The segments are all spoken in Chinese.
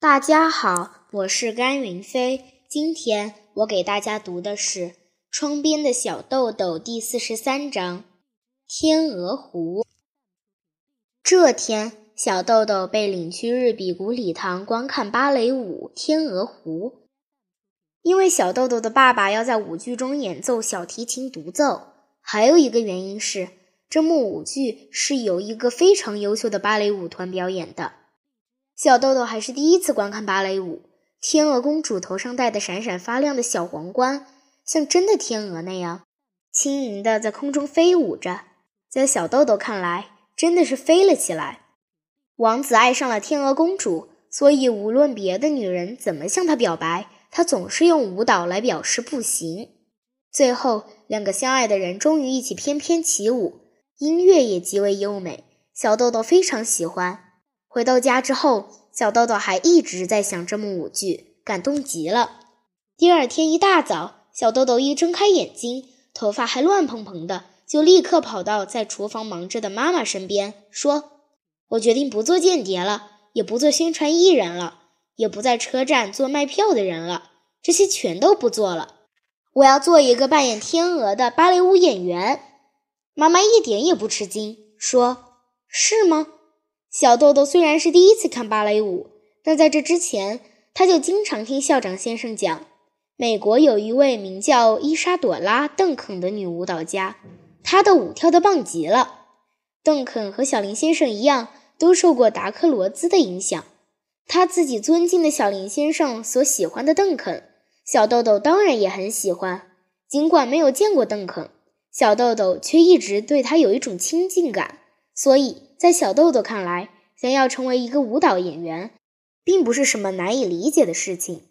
大家好，我是甘云飞。今天我给大家读的是《窗边的小豆豆》第四十三章《天鹅湖》。这天，小豆豆被领去日比谷礼堂观看芭蕾舞《天鹅湖》，因为小豆豆的爸爸要在舞剧中演奏小提琴独奏，还有一个原因是，这幕舞剧是由一个非常优秀的芭蕾舞团表演的。小豆豆还是第一次观看芭蕾舞。天鹅公主头上戴的闪闪发亮的小皇冠，像真的天鹅那样轻盈的在空中飞舞着。在小豆豆看来，真的是飞了起来。王子爱上了天鹅公主，所以无论别的女人怎么向他表白，他总是用舞蹈来表示不行。最后，两个相爱的人终于一起翩翩起舞，音乐也极为优美。小豆豆非常喜欢。回到家之后，小豆豆还一直在想这幕舞剧，感动极了。第二天一大早，小豆豆一睁开眼睛，头发还乱蓬蓬的，就立刻跑到在厨房忙着的妈妈身边，说：“我决定不做间谍了，也不做宣传艺人了，也不在车站做卖票的人了，这些全都不做了。我要做一个扮演天鹅的芭蕾舞演员。”妈妈一点也不吃惊，说：“是吗？”小豆豆虽然是第一次看芭蕾舞，但在这之前，他就经常听校长先生讲，美国有一位名叫伊莎朵拉·邓肯的女舞蹈家，她的舞跳得棒极了。邓肯和小林先生一样，都受过达克罗兹的影响。他自己尊敬的小林先生所喜欢的邓肯，小豆豆当然也很喜欢。尽管没有见过邓肯，小豆豆却一直对他有一种亲近感。所以在小豆豆看来，想要成为一个舞蹈演员，并不是什么难以理解的事情。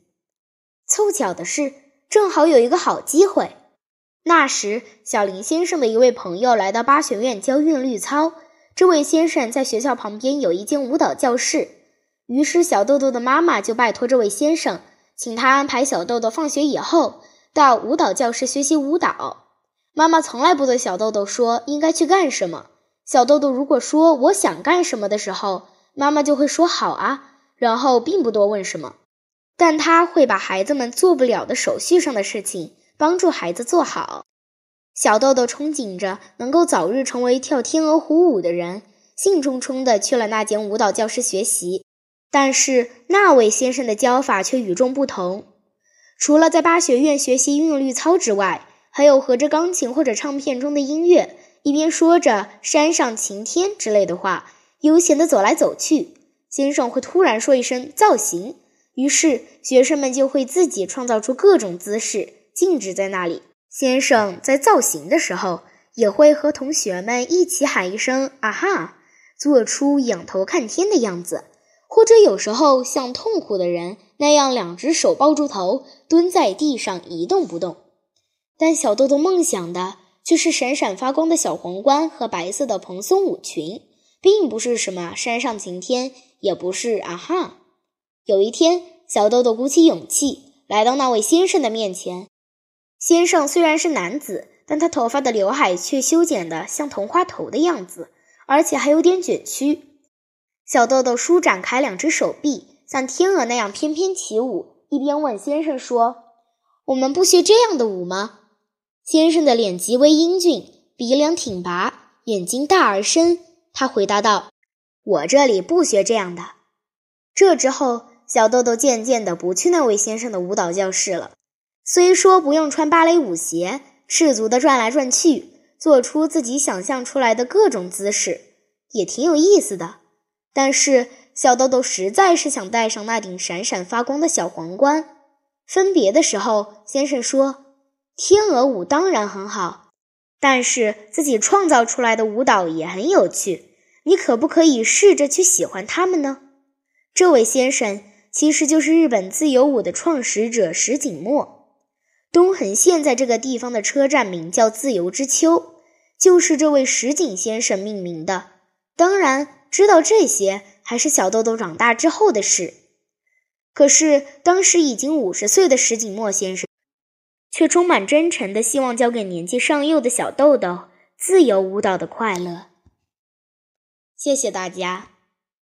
凑巧的是，正好有一个好机会。那时，小林先生的一位朋友来到巴学院教韵律操。这位先生在学校旁边有一间舞蹈教室，于是小豆豆的妈妈就拜托这位先生，请他安排小豆豆放学以后到舞蹈教室学习舞蹈。妈妈从来不对小豆豆说应该去干什么。小豆豆如果说我想干什么的时候，妈妈就会说好啊，然后并不多问什么。但他会把孩子们做不了的手续上的事情帮助孩子做好。小豆豆憧憬着能够早日成为跳天鹅湖舞的人，兴冲冲地去了那间舞蹈教室学习。但是那位先生的教法却与众不同，除了在巴学院学习韵律操之外，还有合着钢琴或者唱片中的音乐。一边说着“山上晴天”之类的话，悠闲地走来走去。先生会突然说一声“造型”，于是学生们就会自己创造出各种姿势，静止在那里。先生在造型的时候，也会和同学们一起喊一声“啊哈”，做出仰头看天的样子，或者有时候像痛苦的人那样，两只手抱住头，蹲在地上一动不动。但小豆豆梦想的。就是闪闪发光的小皇冠和白色的蓬松舞裙，并不是什么山上晴天，也不是啊哈。有一天，小豆豆鼓起勇气来到那位先生的面前。先生虽然是男子，但他头发的刘海却修剪得像桐花头的样子，而且还有点卷曲。小豆豆舒展开两只手臂，像天鹅那样翩翩起舞，一边问先生说：“我们不学这样的舞吗？”先生的脸极为英俊，鼻梁挺拔，眼睛大而深。他回答道：“我这里不学这样的。”这之后，小豆豆渐渐地不去那位先生的舞蹈教室了。虽说不用穿芭蕾舞鞋，赤足的转来转去，做出自己想象出来的各种姿势，也挺有意思的。但是，小豆豆实在是想戴上那顶闪闪发光的小皇冠。分别的时候，先生说。天鹅舞当然很好，但是自己创造出来的舞蹈也很有趣。你可不可以试着去喜欢它们呢？这位先生其实就是日本自由舞的创始者石井墨。东横线在这个地方的车站名叫自由之丘，就是这位石井先生命名的。当然，知道这些还是小豆豆长大之后的事。可是当时已经五十岁的石井墨先生。却充满真诚的希望交给年纪尚幼的小豆豆自由舞蹈的快乐。谢谢大家。